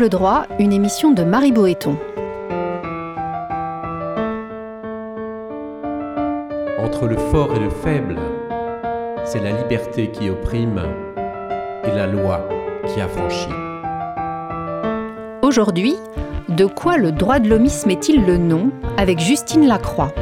Angle droit, une émission de Marie Boéton. Entre le fort et le faible, c'est la liberté qui opprime et la loi qui affranchit. Aujourd'hui, de quoi le droit de l'homisme est-il le nom? Avec Justine Lacroix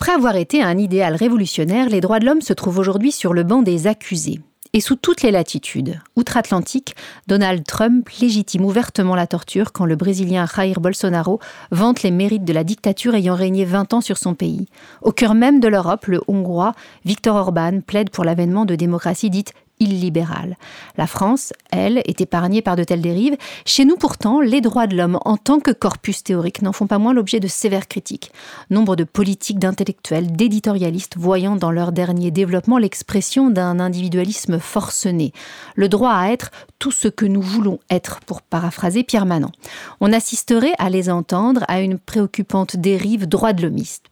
Après avoir été un idéal révolutionnaire, les droits de l'homme se trouvent aujourd'hui sur le banc des accusés. Et sous toutes les latitudes, outre-Atlantique, Donald Trump légitime ouvertement la torture quand le Brésilien Jair Bolsonaro vante les mérites de la dictature ayant régné 20 ans sur son pays. Au cœur même de l'Europe, le Hongrois Viktor Orban plaide pour l'avènement de démocraties dites illibérale. La France, elle, est épargnée par de telles dérives. Chez nous, pourtant, les droits de l'homme, en tant que corpus théorique, n'en font pas moins l'objet de sévères critiques. Nombre de politiques, d'intellectuels, d'éditorialistes voyant dans leur dernier développement l'expression d'un individualisme forcené. Le droit à être tout ce que nous voulons être, pour paraphraser Pierre Manant. On assisterait à les entendre à une préoccupante dérive droit de l'homiste.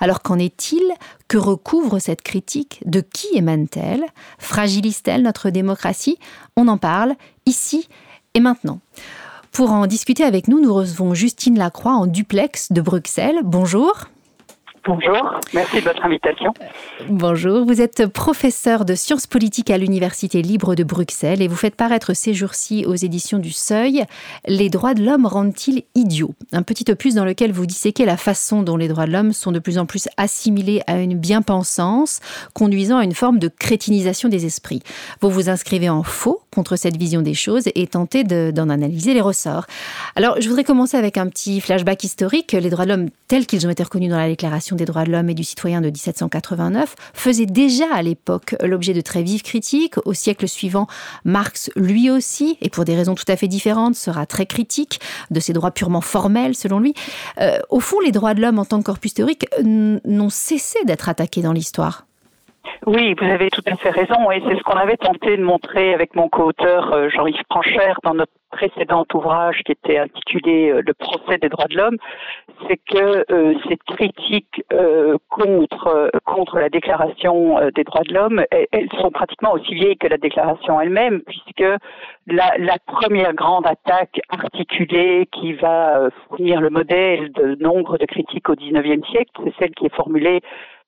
Alors qu'en est-il Que recouvre cette critique De qui émane-t-elle? Fragilise-t-elle notre démocratie? On en parle ici et maintenant. Pour en discuter avec nous, nous recevons Justine Lacroix en duplex de Bruxelles. Bonjour. Bonjour, merci de votre invitation. Bonjour, vous êtes professeur de sciences politiques à l'Université libre de Bruxelles et vous faites paraître ces jours-ci aux éditions du Seuil Les droits de l'homme rendent-ils idiots? Un petit opus dans lequel vous disséquez la façon dont les droits de l'homme sont de plus en plus assimilés à une bien-pensance, conduisant à une forme de crétinisation des esprits. Vous vous inscrivez en faux contre cette vision des choses et tentez d'en analyser les ressorts. Alors, je voudrais commencer avec un petit flashback historique. Les droits de l'homme tels qu'ils ont été reconnus dans la Déclaration des droits de l'homme et du citoyen de 1789 faisait déjà à l'époque l'objet de très vives critiques. Au siècle suivant, Marx, lui aussi, et pour des raisons tout à fait différentes, sera très critique de ces droits purement formels, selon lui. Euh, au fond, les droits de l'homme en tant que corpus théorique n'ont cessé d'être attaqués dans l'histoire. Oui, vous avez tout à fait raison, et c'est ce qu'on avait tenté de montrer avec mon co-auteur euh, Jean-Yves Franchère dans notre précédent ouvrage qui était intitulé euh, Le procès des droits de l'homme, c'est que euh, cette critique contre contre la déclaration des droits de l'homme, elles, sont pratiquement aussi vieilles que la déclaration elle-même, puisque la, la, première grande attaque articulée qui va fournir le modèle de nombre de critiques au XIXe siècle, c'est celle qui est formulée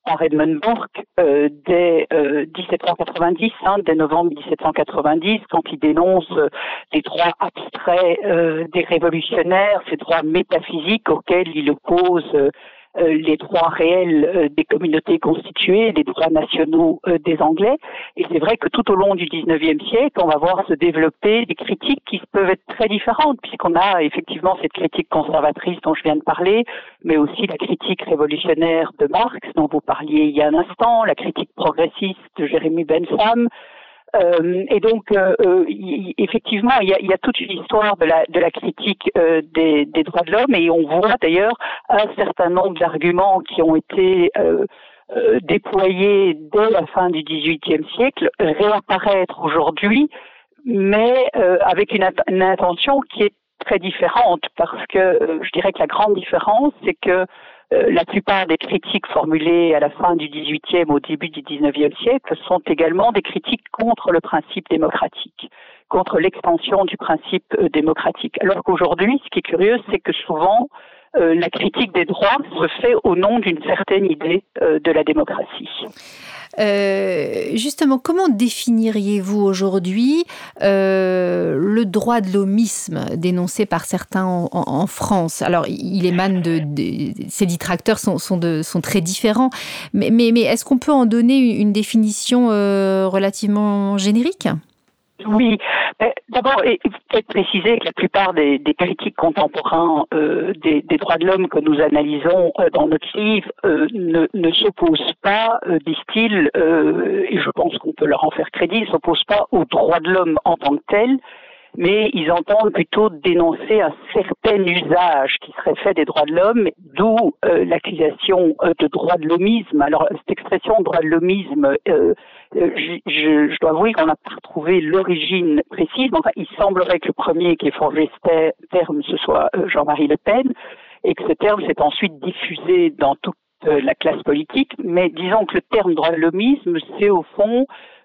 par Edmund Burke euh, dès 1790, euh, hein, dès novembre 1790, quand il dénonce euh, les droits abstraits des révolutionnaires, ces droits métaphysiques auxquels il oppose euh, les droits réels euh, des communautés constituées, les droits nationaux euh, des Anglais. Et c'est vrai que tout au long du 19e siècle, on va voir se développer des critiques qui peuvent être très différentes, puisqu'on a effectivement cette critique conservatrice dont je viens de parler, mais aussi la critique révolutionnaire de Marx, dont vous parliez il y a un instant, la critique progressiste de Jérémy Bentham, euh, et donc, euh, euh effectivement, il y, a, y, a, toute une histoire de la, de la critique euh, des, des, droits de l'homme, et on voit d'ailleurs un certain nombre d'arguments qui ont été euh, déployés dès la fin du XVIIIe siècle réapparaître aujourd'hui, mais avec une, une, intention qui est très différente, parce que je dirais que la grande différence, c'est que la plupart des critiques formulées à la fin du XVIIIe au début du XIXe siècle sont également des critiques contre le principe démocratique, contre l'extension du principe euh, démocratique. Alors qu'aujourd'hui, ce qui est curieux, c'est que souvent, euh, la critique des droits se fait au nom d'une certaine idée de la démocratie. Euh, justement, comment définiriez-vous aujourd'hui euh, le droit de l'homisme dénoncé par certains en, France? Alors, il émane de, ces détracteurs sont, sont, très différents, mais, mais, est-ce qu'on peut en donner une définition euh, relativement générique? Oui, d'abord, il faut être préciser que la plupart des, critiques contemporains euh, des, droits de l'homme que nous analysons euh, dans notre livre euh, ne, s'opposent pas, disent-ils, et je pense qu'on peut leur en faire crédit, ne s'opposent pas aux droits de l'homme en tant que tels, mais ils entendent plutôt dénoncer un certain usage qui serait fait des droits de l'homme, d'où euh, l'accusation euh, de droit de l'homisme. Alors cette expression droit de l'homisme, euh, je, je, dois avouer qu'on n'a pas retrouvé l'origine précise. Enfin, il semblerait que le premier qui ait forgé ce terme, ce soit Jean-Marie Le Pen, et que ce terme s'est ensuite diffusé dans toute la classe politique. Mais disons que le terme droit de l'homisme, c'est au fond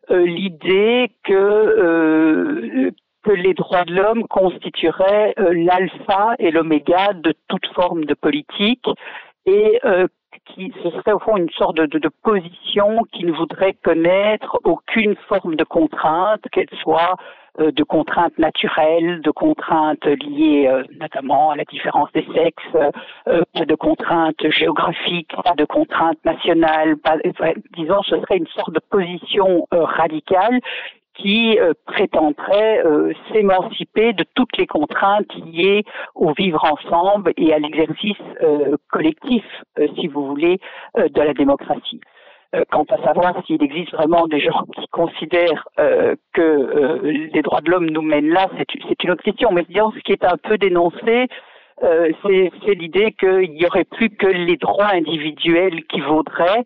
l'idée que que les droits de l'homme constitueraient euh, l'alpha et l'oméga de toute forme de politique et euh, qui ce serait au fond une sorte de, de, position qui ne voudrait connaître aucune forme de contrainte, qu'elle soit euh, de contraintes naturelles, de contraintes liées notamment à la différence des sexes, pas de contraintes géographiques, pas de contraintes nationales, pas, disons ce serait une sorte de position radicale qui euh, prétendrait euh, s'émanciper de toutes les contraintes liées au vivre ensemble et à l'exercice euh, collectif, si vous voulez, de la démocratie. Quant à savoir s'il existe vraiment des gens qui considèrent que les droits de l'homme nous mènent là, c'est une autre question. Mais ce qui est un peu dénoncé, c'est l'idée qu'il n'y aurait plus que les droits individuels qui vaudraient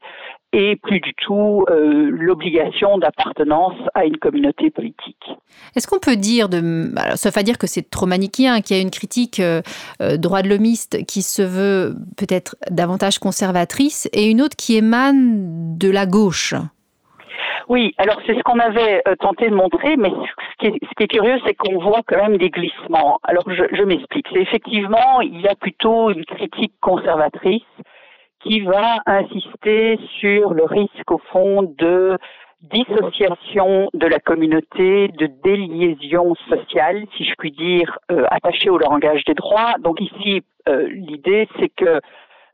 et plus du tout euh, l'obligation d'appartenance à une communauté politique. Est-ce qu'on peut dire, de, alors, sauf à dire que c'est trop manichéen, qu'il y a une critique euh, euh, droit de l'homiste qui se veut peut-être davantage conservatrice et une autre qui émane de la gauche? Oui, alors c'est ce qu'on avait tenté de montrer, mais ce qui est, curieux, c'est qu'on voit quand même des glissements. Alors je, je m'explique. C'est effectivement, il y a plutôt une critique conservatrice qui va insister sur le risque au fond de dissociation de la communauté, de déliaison sociale, si je puis dire, euh, attachée au langage des droits. Donc ici, euh, l'idée, c'est que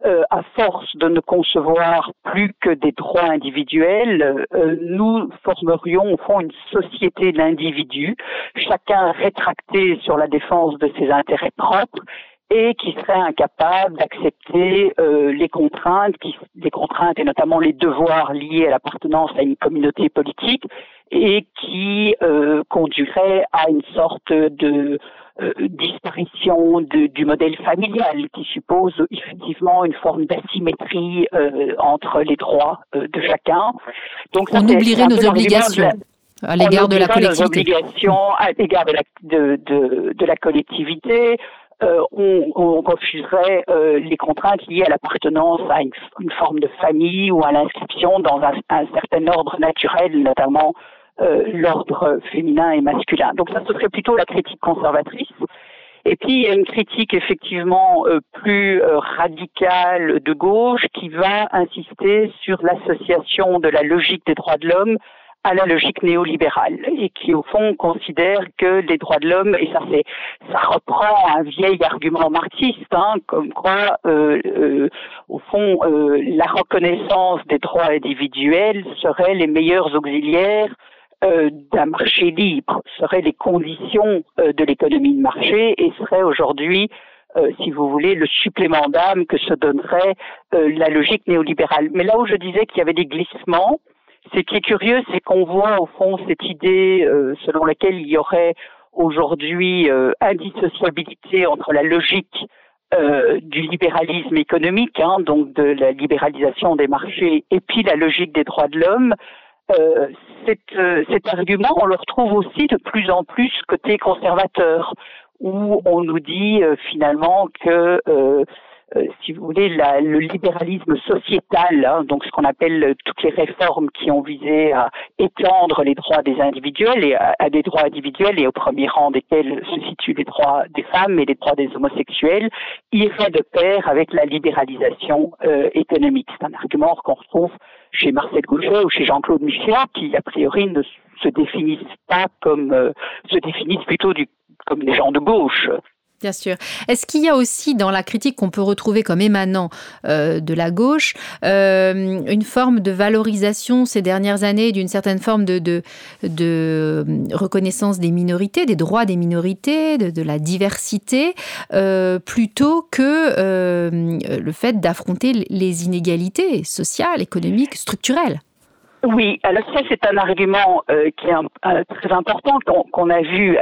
euh, à force de ne concevoir plus que des droits individuels, nous formerions au fond une société d'individus, chacun rétracté sur la défense de ses intérêts propres et qui serait incapable d'accepter euh, les contraintes, qui, les contraintes et notamment les devoirs liés à l'appartenance à une communauté politique, et qui euh, conduirait à une sorte de euh, disparition de, du modèle familial, qui suppose effectivement une forme d'asymétrie euh, entre les droits euh, de chacun. Donc, on oublierait nos obligations. à l'égard de la collectivité. Nos obligations à l'égard de la, de, de, de la collectivité, euh, on, on, refuserait euh, les contraintes liées à l'appartenance à une, forme de famille ou à l'inscription dans un, certain ordre naturel, notamment euh, l'ordre féminin et masculin. Donc ça, ce serait plutôt la critique conservatrice. Et puis il y a une critique effectivement plus radicale de gauche qui va insister sur l'association de la logique des droits de l'homme à la logique néolibérale et qui au fond considère que les droits de l'homme et ça c'est ça reprend un vieil argument marxiste hein, comme quoi euh, euh, au fond euh, la reconnaissance des droits individuels serait les meilleurs auxiliaires d'un marché libre, seraient les conditions de l'économie de marché et serait aujourd'hui si vous voulez, le supplément d'âme que se donnerait la logique néolibérale. Mais là où je disais qu'il y avait des glissements, ce qui est curieux, c'est qu'on voit au fond cette idée euh, selon laquelle il y aurait aujourd'hui euh, indissociabilité entre la logique euh, du libéralisme économique, hein, donc de la libéralisation des marchés, et puis la logique des droits de l'homme. Euh, cet, cet argument, on le retrouve aussi de plus en plus côté conservateur, où on nous dit finalement que euh, si vous voulez, la, le libéralisme sociétal, hein, donc ce qu'on appelle euh, toutes les réformes qui ont visé à étendre les droits des individuels et à, des droits individuels et au premier rang desquels se situent les droits des femmes et les droits des homosexuels, irait de pair avec la libéralisation euh, économique. C'est un argument qu'on retrouve chez Marcel Gauchet ou chez Jean-Claude Michel, qui a priori ne se définissent pas comme, se définissent plutôt du, comme des gens de gauche. Bien sûr. Est-ce qu'il y a aussi dans la critique qu'on peut retrouver comme émanant euh, de la gauche euh, une forme de valorisation ces dernières années d'une certaine forme de, de, reconnaissance des minorités, des droits des minorités, de, la diversité, euh, plutôt que euh, le fait d'affronter les inégalités sociales, économiques, structurelles? Oui, alors ça c'est un argument euh, qui est très important qu'on a vu.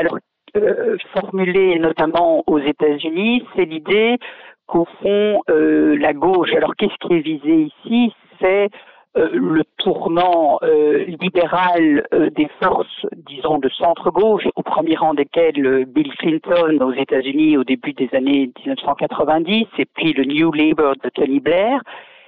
Formulée notamment aux États-Unis, c'est l'idée qu'au fond, la gauche, alors qu'est-ce qui est visé ici? C'est euh, le tournant euh, libéral euh, des forces, disons, de centre-gauche, au premier rang desquelles Bill Clinton aux États-Unis au début des années 1990, et puis le New Labour de Tony Blair.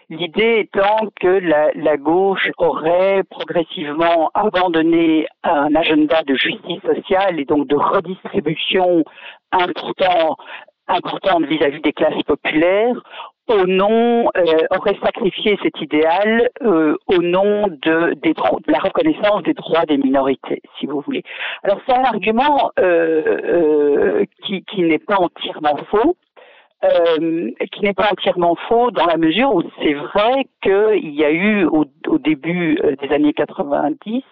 L'idée étant que la, la, gauche aurait progressivement abandonné un agenda de justice sociale et donc de redistribution important importante vis-à-vis des classes populaires au nom euh, aurait sacrifié cet idéal euh, au nom de, de, la reconnaissance des droits des minorités, si vous voulez. Alors c'est un argument euh, qui, qui n'est pas entièrement faux. Qui n'est pas entièrement faux dans la mesure où c'est vrai qu'il y a eu au, au début des années 90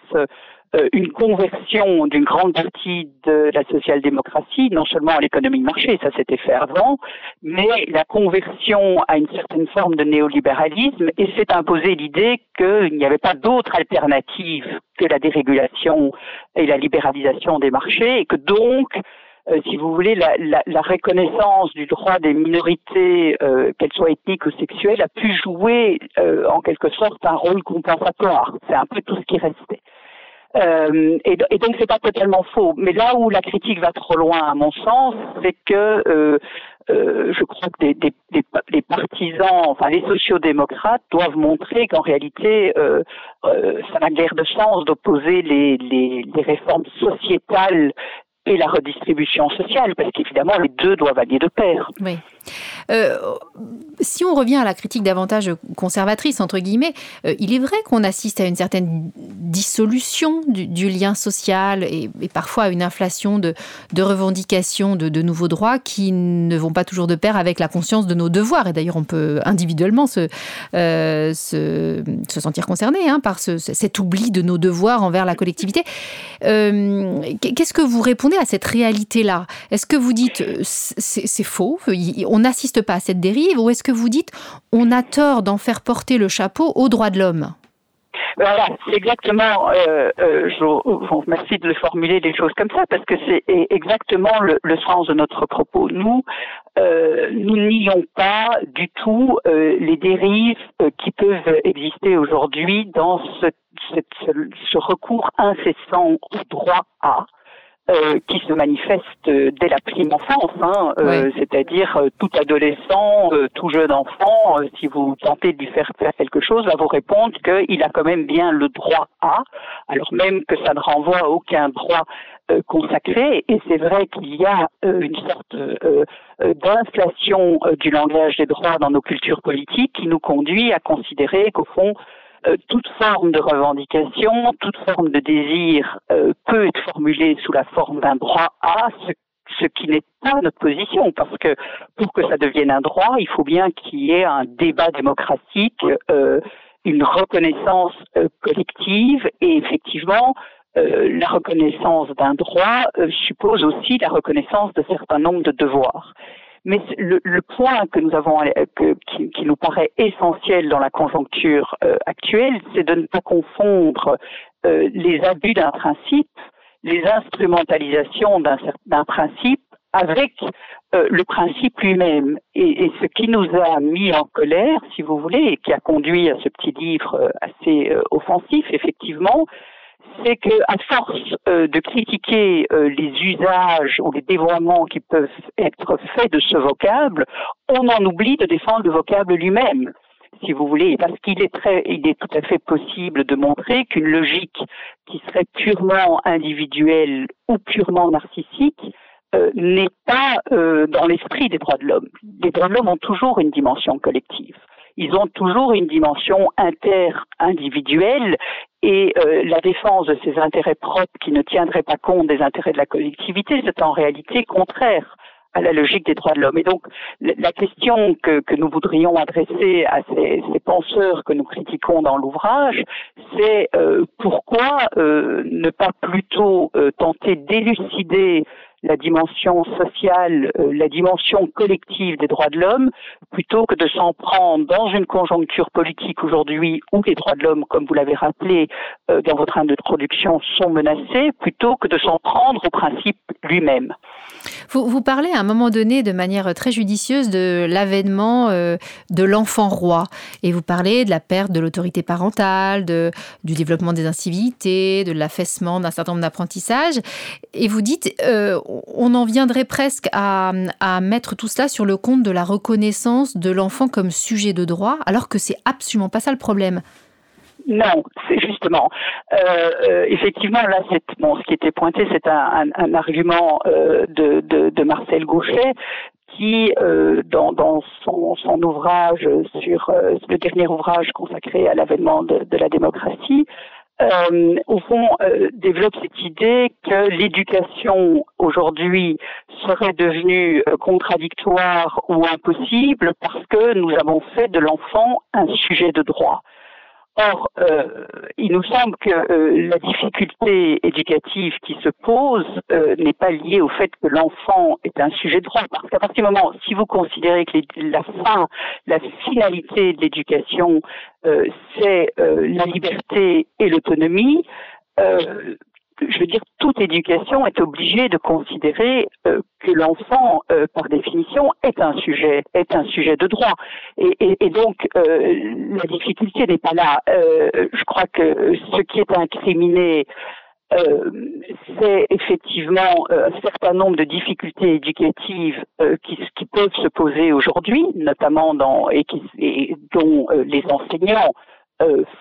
euh, une conversion d'une grande partie de la social-démocratie, non seulement à l'économie de marché, ça s'était fait avant, mais la conversion à une certaine forme de néolibéralisme et s'est imposé l'idée qu'il n'y avait pas d'autre alternative que la dérégulation et la libéralisation des marchés et que donc euh, si vous voulez, la, la, la, reconnaissance du droit des minorités, euh, qu'elles soient ethniques ou sexuelles, a pu jouer euh, en quelque sorte un rôle compensatoire. C'est un peu tout ce qui restait. Euh, et, et, donc c'est pas totalement faux. Mais là où la critique va trop loin, à mon sens, c'est que euh, euh, je crois que des, des, des, les partisans, enfin les sociodémocrates, doivent montrer qu'en réalité, euh, euh, ça n'a guère de sens d'opposer les, les, les réformes sociétales et la redistribution sociale, parce qu'évidemment, les deux doivent aller de pair. Euh, si on revient à la critique davantage conservatrice, entre guillemets, euh, il est vrai qu'on assiste à une certaine dissolution du, lien social et, parfois à une inflation de, revendications de, nouveaux droits qui ne vont pas toujours de pair avec la conscience de nos devoirs. Et d'ailleurs, on peut individuellement se, euh, se, se, sentir concerné hein, par ce, cet oubli de nos devoirs envers la collectivité. Qu'est-ce que vous répondez à cette réalité-là? Est-ce que vous dites c'est faux? On n'assiste pas à cette dérive ou est-ce que vous dites on a tort d'en faire porter le chapeau aux droits de l'homme? Voilà, exactement. Euh, euh, je vous remercie de le formuler des choses comme ça parce que c'est exactement le, sens de notre propos. Nous, euh, nions pas du tout euh, les dérives euh, qui peuvent exister aujourd'hui dans ce, ce, ce, recours incessant au droit à euh, qui se manifeste dès la prime enfance, hein, euh, oui. c'est-à-dire euh, tout adolescent, euh, tout jeune enfant, euh, si vous tentez de lui faire faire quelque chose, va vous répondre qu'il a quand même bien le droit à, alors même que ça ne renvoie à aucun droit consacré. Et c'est vrai qu'il y a une sorte d'inflation du langage des droits dans nos cultures politiques qui nous conduit à considérer qu'au fond, euh, toute forme de revendication, toute forme de désir euh, peut être formulée sous la forme d'un droit à, ce, qui n'est pas notre position, parce que pour que ça devienne un droit, il faut bien qu'il y ait un débat démocratique, euh, une reconnaissance collective, et effectivement, la reconnaissance d'un droit suppose aussi la reconnaissance de certains nombres de devoirs. Mais le, le, point que nous avons, que, qui, qui, nous paraît essentiel dans la conjoncture euh, actuelle, c'est de ne pas confondre euh, les abus d'un principe, les instrumentalisations d'un principe avec euh, le principe lui-même. Et, et, ce qui nous a mis en colère, si vous voulez, et qui a conduit à ce petit livre euh, assez euh, offensif, effectivement, c'est que à force euh, de critiquer euh, les usages ou les dévoiements qui peuvent être faits de ce vocable, on en oublie de défendre le vocable lui-même si vous voulez, parce qu'il est très, il est tout à fait possible de montrer qu'une logique qui serait purement individuelle ou purement narcissique euh, n'est pas euh, dans l'esprit des droits de l'homme. Les droits de l'homme ont toujours une dimension collective ils ont toujours une dimension inter-individuelle et euh, la défense de ces intérêts propres qui ne tiendraient pas compte des intérêts de la collectivité, c'est en réalité contraire à la logique des droits de l'homme. Et donc, la question que, que, nous voudrions adresser à ces, ces, penseurs que nous critiquons dans l'ouvrage, c'est euh, pourquoi euh, ne pas plutôt euh, tenter d'élucider la dimension sociale, euh, la dimension collective des droits de l'homme, plutôt que de s'en prendre dans une conjoncture politique aujourd'hui où les droits de l'homme, comme vous l'avez rappelé euh, dans votre introduction, sont menacés, plutôt que de s'en prendre au principe lui-même. Vous, parlez à un moment donné de manière très judicieuse de l'avènement euh, de l'enfant roi et vous parlez de la perte de l'autorité parentale, de, du développement des incivilités, de l'affaissement d'un certain nombre d'apprentissages et vous dites euh, on en viendrait presque à, à, mettre tout cela sur le compte de la reconnaissance de l'enfant comme sujet de droit alors que c'est absolument pas ça le problème. Non, c'est justement. Euh, euh, effectivement, là, bon. Ce qui était pointé, c'est un, argument euh, de, de, Marcel Gauchet qui, dans, son, ouvrage sur le dernier ouvrage consacré à l'avènement de, la démocratie, au fond, développe cette idée que l'éducation aujourd'hui serait devenue contradictoire ou impossible parce que nous avons fait de l'enfant un sujet de droit. Or, euh, il nous semble que euh, la difficulté éducative qui se pose euh, n'est pas liée au fait que l'enfant est un sujet de droit. Parce qu'à partir du moment, si vous considérez que la fin, la finalité de l'éducation, euh, c'est euh, la liberté et l'autonomie, je veux dire, toute éducation est obligée de considérer euh, que l'enfant, euh, par définition, est un sujet, est un sujet de droit. Et, donc, euh, la difficulté n'est pas là. Je crois que ce qui est incriminé, c'est effectivement un certain nombre de difficultés éducatives qui, peuvent se poser aujourd'hui, notamment dans et, qui, et dont les enseignants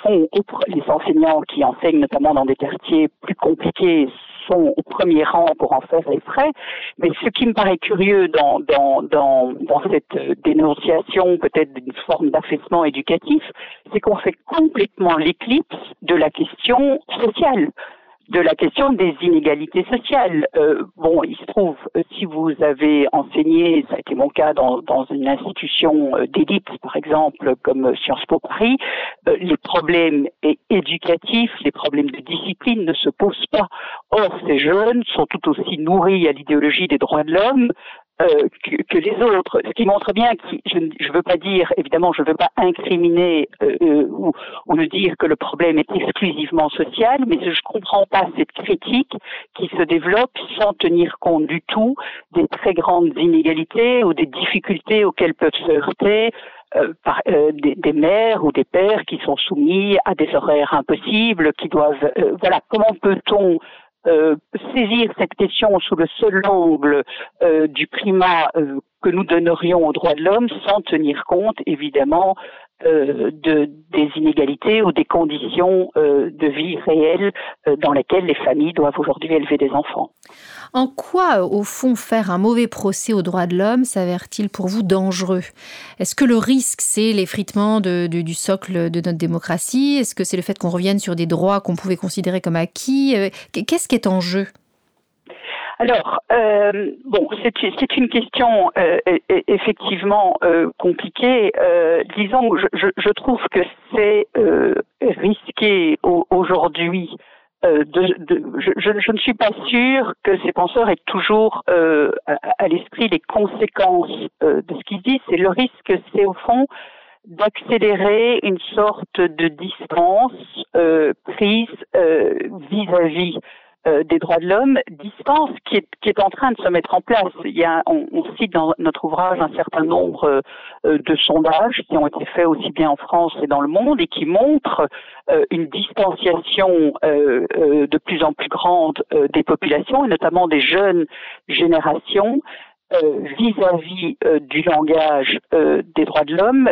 font les enseignants qui enseignent notamment dans des quartiers plus compliqués sont au premier rang pour en faire les frais. Mais ce qui me paraît curieux dans, dans, dans, dans cette dénonciation peut-être d'une forme d'affaissement éducatif, c'est qu'on fait complètement l'éclipse de la question sociale de la question des inégalités sociales. Euh, bon, il se trouve, euh, si vous avez enseigné, ça a été mon cas dans, dans une institution euh, d'élite, par exemple, comme Sciences Po Paris, euh, les problèmes éducatifs, les problèmes de discipline ne se posent pas. Or, ces jeunes sont tout aussi nourris à l'idéologie des droits de l'homme, euh, que, que, les autres, ce qui montre bien que je ne veux pas dire, évidemment, je ne veux pas incriminer euh, euh, ou, ou ne dire que le problème est exclusivement social, mais je ne comprends pas cette critique qui se développe sans tenir compte du tout des très grandes inégalités ou des difficultés auxquelles peuvent se heurter euh, par, euh, des, des, mères ou des pères qui sont soumis à des horaires impossibles, qui doivent, euh, voilà, comment peut-on euh, saisir cette question sous le seul angle euh, du primat euh, que nous donnerions aux droits de l'homme sans tenir compte évidemment euh, de, des inégalités ou des conditions euh, de vie réelles euh, dans lesquelles les familles doivent aujourd'hui élever des enfants. En quoi, au fond, faire un mauvais procès aux droits de l'homme s'avère-t-il pour vous dangereux? Est-ce que le risque, c'est l'effritement du socle de notre démocratie? Est-ce que c'est le fait qu'on revienne sur des droits qu'on pouvait considérer comme acquis? Qu'est-ce qui est en jeu? Alors, euh, bon, c'est une question euh, effectivement euh, compliquée. Euh, disons, je, je, trouve que c'est euh, risqué aujourd'hui. Euh, de, de, je, je, ne suis pas sûre que ces penseurs aient toujours à, à l'esprit les conséquences de ce qu'ils disent. Et le risque, c'est au fond d'accélérer une sorte de distance prise vis-à-vis -vis euh, des droits de l'homme, distance qui est, qui est en train de se mettre en place. Il y a, on, on cite dans notre ouvrage un certain nombre euh, de sondages qui ont été faits aussi bien en France et dans le monde et qui montrent euh, une distanciation euh, euh, de plus en plus grande des populations et notamment des jeunes générations vis-à-vis -vis, du langage des droits de l'homme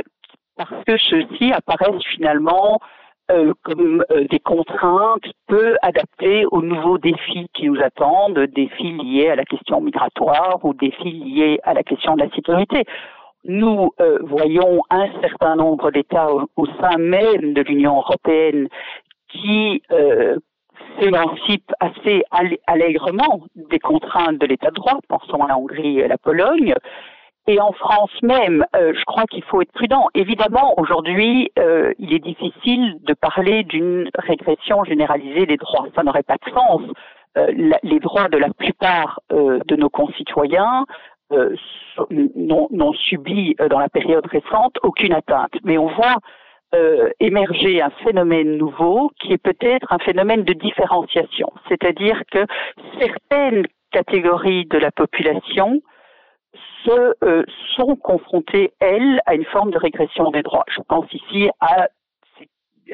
parce que ceux-ci apparaissent finalement euh, comme euh, des contraintes peu adaptées aux nouveaux défis qui nous attendent, défis liés à la question migratoire ou défis liés à la question de la sécurité. Nous euh, voyons un certain nombre d'États au, au, sein même de l'Union européenne qui euh, s'émancipent assez allègrement des contraintes de l'État de droit, pensons à la Hongrie et à la Pologne, et en France même, euh, je crois qu'il faut être prudent. Évidemment, aujourd'hui, euh, il est difficile de parler d'une régression généralisée des droits. Ça n'aurait pas de sens. les droits de la plupart de nos concitoyens n'ont subi dans la période récente aucune atteinte. Mais on voit émerger un phénomène nouveau qui est peut-être un phénomène de différenciation, c'est-à-dire que certaines catégories de la population se, euh, sont confrontées, elles, à une forme de régression des droits. Je pense ici à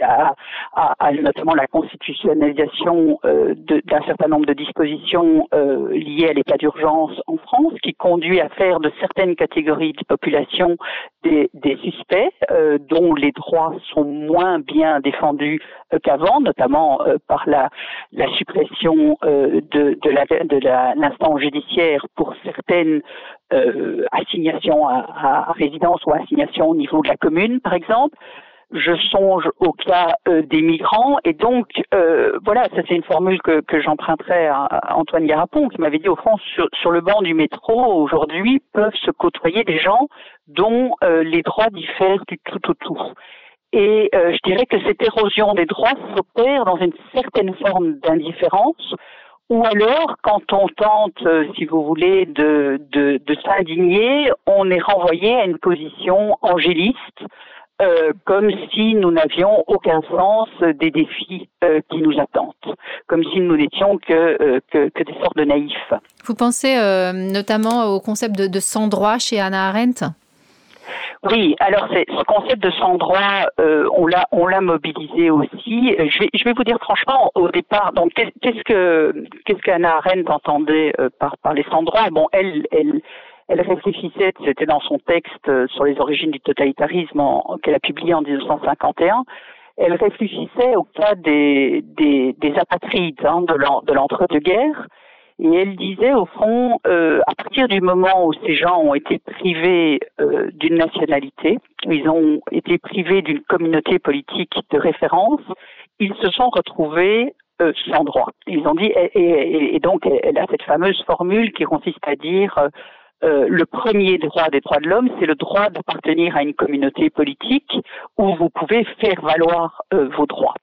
à, à, notamment la constitutionnalisation euh, d'un certain nombre de dispositions euh, liées à l'état d'urgence en France, qui conduit à faire de certaines catégories de population des, des suspects euh, dont les droits sont moins bien défendus qu'avant, notamment par la, la suppression de, de, de l'instance judiciaire pour certaines assignations à, à résidence ou assignations au niveau de la commune, par exemple je songe au cas euh, des migrants et donc euh, voilà, ça c'est une formule que, que j'emprunterai à, Antoine Garapon qui m'avait dit au fond sur, sur le banc du métro aujourd'hui peuvent se côtoyer des gens dont euh, les droits diffèrent du tout au tout. Et je dirais que cette érosion des droits s'opère dans une certaine forme d'indifférence ou alors, quand on tente, si vous voulez, de, de, de s'indigner, on est renvoyé à une position angéliste euh, comme si nous n'avions aucun sens des défis euh, qui nous attendent, comme si nous n'étions que, euh, que, que, des sortes de naïfs. Vous pensez notamment au concept de, de sans-droit chez Anna Arendt? Oui, alors ce concept de sans-droit, on l'a on l'a mobilisé aussi. Je vais je vais vous dire franchement au départ. Donc qu'est-ce que qu'est-ce qu'Anna Arendt entendait par par les sans-droits? Bon, elle elle elle réfléchissait, c'était dans son texte euh, sur les origines du totalitarisme qu'elle a publié en 1951, elle réfléchissait au cas des, des, des apatrides hein, de l'entre-deux-guerres. Et elle disait, au fond, euh, à partir du moment où ces gens ont été privés euh, d'une nationalité, ils ont été privés d'une communauté politique de référence, ils se sont retrouvés euh, sans droit. Ils ont dit, et, et, et, donc elle a cette fameuse formule qui consiste à dire euh, le premier droit des droits de l'homme, c'est le droit d'appartenir à une communauté politique où vous pouvez faire valoir euh, vos droits.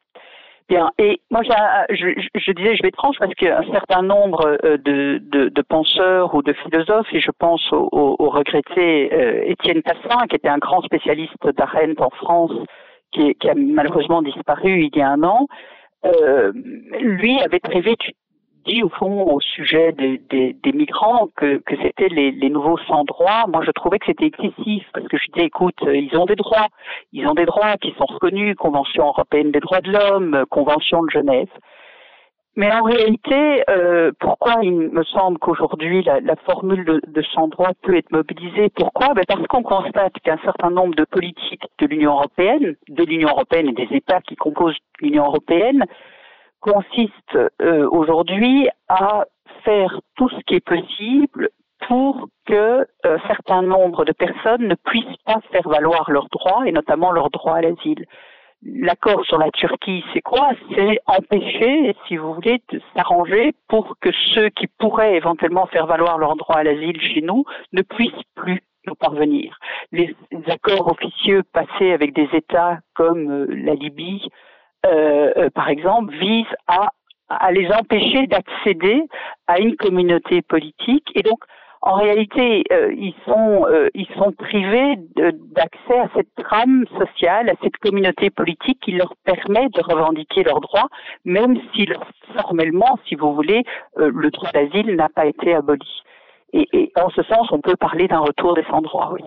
Bien, et moi je, je, disais, je vais parce qu'un certain nombre euh, de, de, de, penseurs ou de philosophes, et je pense au, au, regretté Étienne Tassin, qui était un grand spécialiste d'Arendt en France, qui, qui, a malheureusement disparu il y a un an, lui avait vite dit au fond au sujet des, des, migrants que, que c'était les, les, nouveaux sans droits. Moi, je trouvais que c'était excessif parce que je disais, écoute, euh, ils ont des droits, ils ont des droits qui sont reconnus, Convention européenne des droits de l'homme, Convention de Genève. Mais en réalité, euh, pourquoi il me semble qu'aujourd'hui la, la, formule de, de sans droit peut être mobilisée? Pourquoi? Ben Parce qu'on constate qu'un certain nombre de politiques de l'Union européenne, de l'Union européenne et des États qui composent l'Union européenne, consiste euh, aujourd'hui à faire tout ce qui est possible pour que euh, certain nombre de personnes ne puissent pas faire valoir leurs droits et notamment leurs droits à l'asile. L'accord sur la Turquie, c'est quoi? C'est empêcher, si vous voulez, de s'arranger pour que ceux qui pourraient éventuellement faire valoir leurs droits à l'asile chez nous ne puissent plus nous parvenir. Les accords officieux passés avec des États comme euh, la Libye, par exemple, vise à, les empêcher d'accéder à une communauté politique. Et donc, en réalité, euh, ils sont privés d'accès à cette trame sociale, à cette communauté politique qui leur permet de revendiquer leurs droits, même si formellement, si vous voulez, le droit d'asile n'a pas été aboli. Et, en ce sens, on peut parler d'un retour des sans-droits, oui.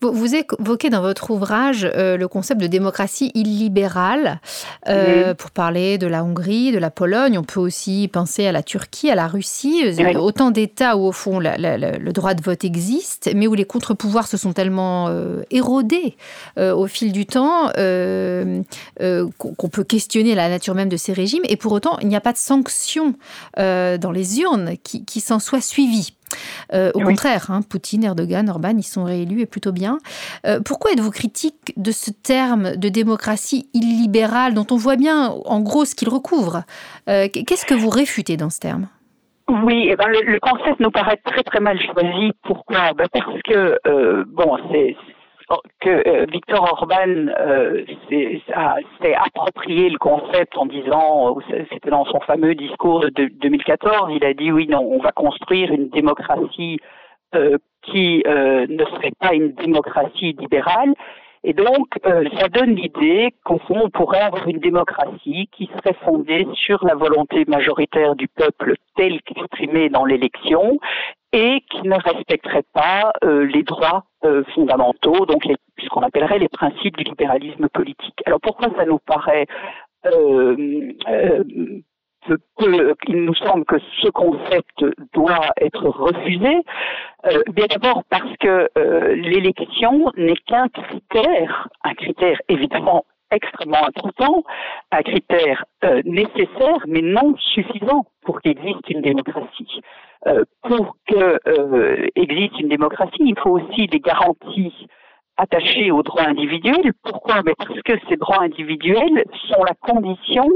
Vous, évoquez dans votre ouvrage euh, le concept de démocratie illibérale. Euh, pour parler de la Hongrie, de la Pologne, on peut aussi penser à la Turquie, à la Russie. Euh, autant d'États où, au fond, le droit de vote existe, mais où les contre-pouvoirs se sont tellement érodés au fil du temps qu'on peut questionner la nature même de ces régimes. Et pour autant, il n'y a pas de sanctions dans les urnes qui, qui s'en soient suivies. Euh, au contraire, hein, Poutine, Erdogan, Orban, ils sont réélus et plutôt bien. Euh, pourquoi êtes-vous critique de ce terme de démocratie illibérale dont on voit bien en gros ce qu'il recouvre? Euh, Qu'est-ce que vous réfutez dans ce terme? Oui, eh ben le, concept nous paraît très très mal choisi. Pourquoi? Ben Parce que bon, c'est que Victor Orban s'est approprié le concept en disant, c'était dans son fameux discours de 2014, il a dit oui, non, on va construire une démocratie qui ne serait pas une démocratie libérale, et donc, euh, ça donne l'idée qu'au fond, on pourrait avoir une démocratie qui serait fondée sur la volonté majoritaire du peuple telle qu'exprimée dans l'élection et qui ne respecterait pas euh, les droits euh, fondamentaux, donc ce qu'on appellerait les principes du libéralisme politique. Alors pourquoi ça nous paraît il nous semble que ce concept doit être refusé, euh, bien d'abord parce que euh, l'élection n'est qu'un critère, un critère évidemment extrêmement important, un critère euh, nécessaire mais non suffisant pour qu'il existe une démocratie. pour qu'il existe une démocratie, il faut aussi des garanties attachées aux droits individuels. Pourquoi? Mais Parce que ces droits individuels sont la condition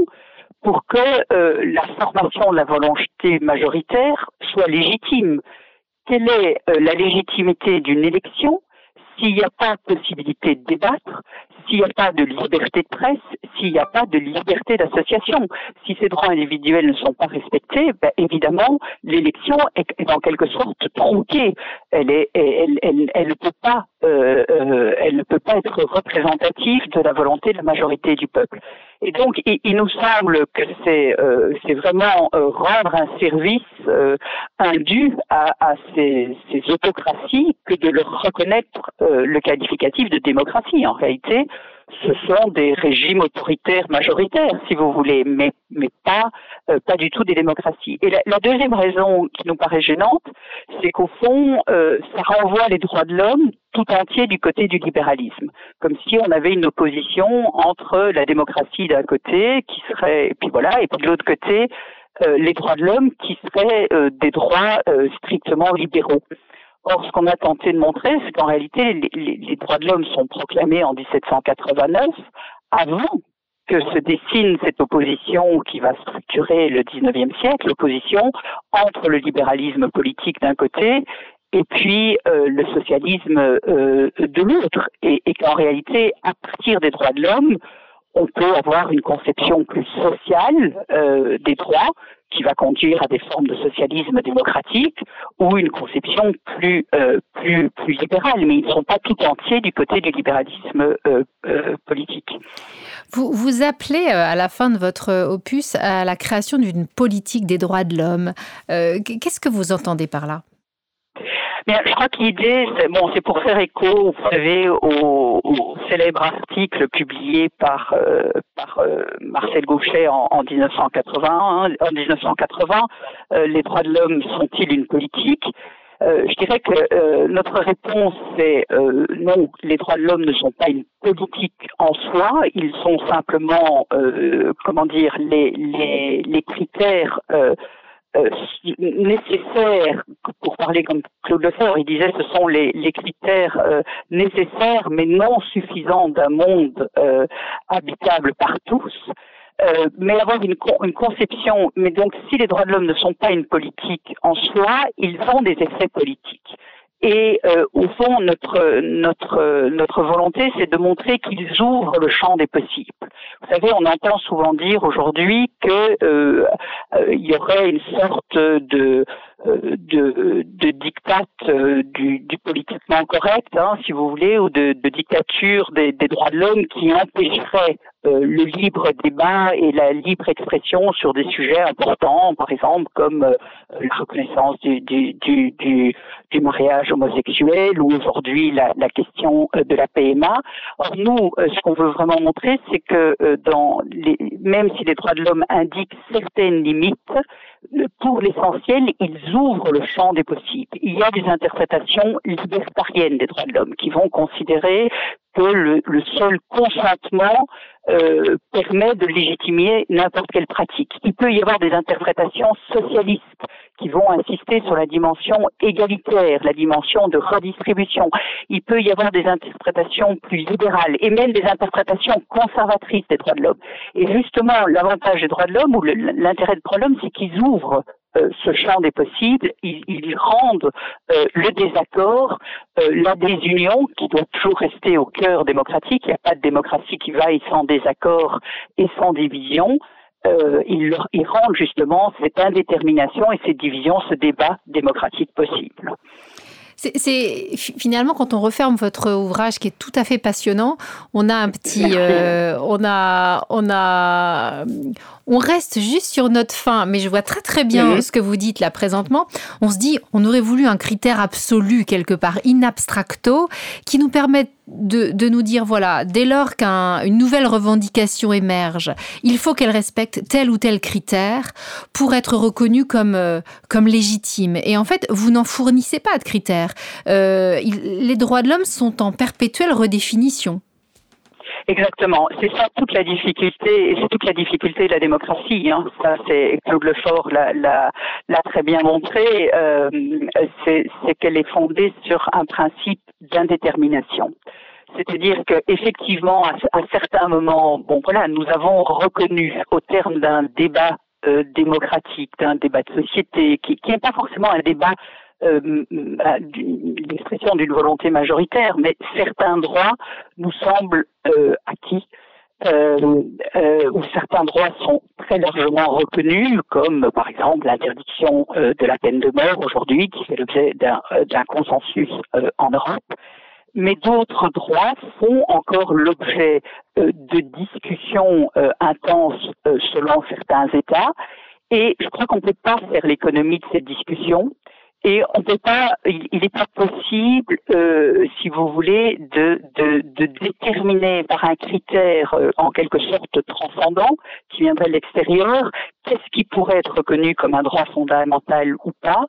pour que euh, la formation de la volonté majoritaire soit légitime. Quelle est euh, la légitimité d'une élection? S'il n'y a pas possibilité de débattre, s'il n'y a pas de liberté de presse, s'il n'y a pas de liberté d'association, si ces droits individuels ne sont pas respectés, ben évidemment, l'élection est, est, en quelque sorte tronquée. Elle, est, elle, elle, elle, ne peut pas, euh, euh, elle ne peut pas être représentative de la volonté de la majorité du peuple. Et donc, il, nous semble que c'est euh, vraiment euh, rendre un service euh, indu à, à ces, ces, autocraties que de leur reconnaître euh, le qualificatif de démocratie. En réalité, ce sont des régimes autoritaires majoritaires, si vous voulez, mais, mais pas, euh, pas du tout des démocraties. Et la, la, deuxième raison qui nous paraît gênante, c'est qu'au fond, euh, ça renvoie les droits de l'homme tout entier du côté du libéralisme, comme si on avait une opposition entre la démocratie d'un côté, qui serait, et puis voilà, et puis de l'autre côté, euh, les droits de l'homme qui seraient euh, des droits euh, strictement libéraux. Or, ce qu'on a tenté de montrer, c'est qu'en réalité, les, droits de l'homme sont proclamés en 1789, avant que se dessine cette opposition qui va structurer le 19e siècle, l'opposition entre le libéralisme politique d'un côté et puis euh, le socialisme euh, de l'autre, et, et qu'en réalité, à partir des droits de l'homme, on peut avoir une conception plus sociale euh, des droits qui va conduire à des formes de socialisme démocratique ou une conception plus euh, libérale, mais ils ne sont pas tout entiers du côté du libéralisme euh, politique. Vous vous appelez à la fin de votre opus à la création d'une politique des droits de l'homme. Qu'est-ce que vous entendez par là? Je crois que l'idée, c'est bon, c'est pour faire écho, vous savez, au, au célèbre article publié par euh, par euh, Marcel Gauchet en, en 1980. Hein, en 1980, euh, les droits de l'homme sont-ils une politique? Euh, je dirais que euh, notre réponse c'est euh, non, les droits de l'homme ne sont pas une politique en soi, ils sont simplement, comment dire, les, les, les critères euh, euh, nécessaires, pour parler comme Claude Lefort, il disait ce sont les, les critères euh, nécessaires mais non suffisants d'un monde euh, habitable par tous. Euh, mais avoir une, une, conception, mais donc si les droits de l'homme ne sont pas une politique en soi, ils ont des effets politiques. Et euh, au fond, notre notre notre volonté, c'est de montrer qu'ils ouvrent le champ des possibles. Vous savez, on entend souvent dire aujourd'hui que euh, euh, il y aurait une sorte de de, de dictat du, du politiquement correct, hein, si vous voulez, ou de, de dictature des, des droits de l'homme qui empêcherait euh, le libre débat et la libre expression sur des sujets importants, par exemple comme euh, la reconnaissance du, du, du, du, mariage homosexuel ou aujourd'hui la, la, question euh, de la PMA. Or nous, euh, ce qu'on veut vraiment montrer, c'est que euh, dans les, même si les droits de l'homme indiquent certaines limites, pour l'essentiel, ils ouvrent le champ des possibles. Il y a des interprétations libertariennes des droits de l'homme qui vont considérer que le, le seul consentement euh, permet de légitimer n'importe quelle pratique. Il peut y avoir des interprétations socialistes qui vont insister sur la dimension égalitaire, la dimension de redistribution. Il peut y avoir des interprétations plus libérales et même des interprétations conservatrices des droits de l'homme. Et justement, l'avantage des droits de l'homme ou l'intérêt des droits de l'homme, c'est qu'ils ouvrent euh, ce champ des possibles, ils, ils rendent euh, le désaccord, euh, la désunion, qui doit toujours rester au cœur démocratique, il n'y a pas de démocratie qui vaille sans désaccord et sans division, ils, ils rendent justement cette indétermination et cette division, ce débat démocratique possible. C'est finalement quand on referme votre ouvrage qui est tout à fait passionnant, on a un petit, euh, on a, on a, on reste juste sur notre fin. Mais je vois très très bien ce que vous dites là présentement. On se dit, on aurait voulu un critère absolu quelque part, in abstracto, qui nous permette de, de, nous dire, voilà, dès lors qu'une nouvelle revendication émerge, il faut qu'elle respecte tel ou tel critère pour être reconnue comme, euh, comme légitime. Et en fait, vous n'en fournissez pas de critères. Euh, il, les droits de l'homme sont en perpétuelle redéfinition. Exactement. C'est ça toute la difficulté, c'est toute la difficulté de la démocratie. Hein. Ça, c'est Claude Lefort l'a, très bien montré. Euh, c'est, c'est qu'elle est fondée sur un principe d'indétermination. C'est-à-dire qu'effectivement, à, à certains moments, bon voilà, nous avons reconnu au terme d'un débat euh, démocratique, d'un débat de société, qui n'est pas forcément un débat euh, l'expression d'une volonté majoritaire, mais certains droits nous semblent euh, acquis. Euh, euh, où certains droits sont très largement reconnus, comme par exemple l'interdiction euh, de la peine de mort aujourd'hui, qui fait l'objet d'un euh, consensus en Europe. Mais d'autres droits font encore l'objet de discussions intenses selon certains États. Et je crois qu'on ne peut pas faire l'économie de cette discussion. Et on peut pas, il n'est pas possible, euh, si vous voulez, de, de, de, déterminer par un critère euh, en quelque sorte transcendant qui viendrait de l'extérieur, qu'est-ce qui pourrait être reconnu comme un droit fondamental ou pas,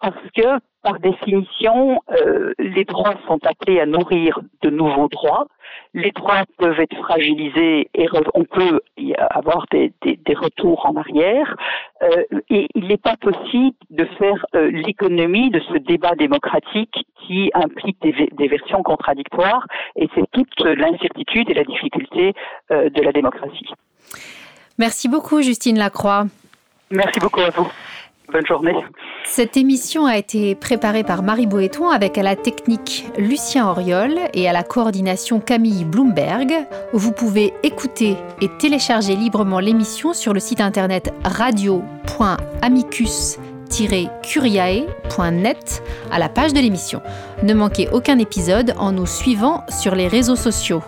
parce que par définition, euh, les droits sont appelés à nourrir de nouveaux droits. Les droits peuvent être fragilisés et on peut y avoir des, des, des retours en arrière. Euh, et il n'est pas possible de faire euh, l'économie de ce débat démocratique qui implique des, des versions contradictoires. Et c'est toute l'incertitude et la difficulté de la démocratie. Merci beaucoup, Justine Lacroix. Merci beaucoup à vous. Bonne journée. Cette émission a été préparée par Marie Boéton avec à la technique Lucien Auriol et à la coordination Camille Bloomberg. Vous pouvez écouter et télécharger librement l'émission sur le site internet radio.amicus-curiae.net à la page de l'émission. Ne manquez aucun épisode en nous suivant sur les réseaux sociaux.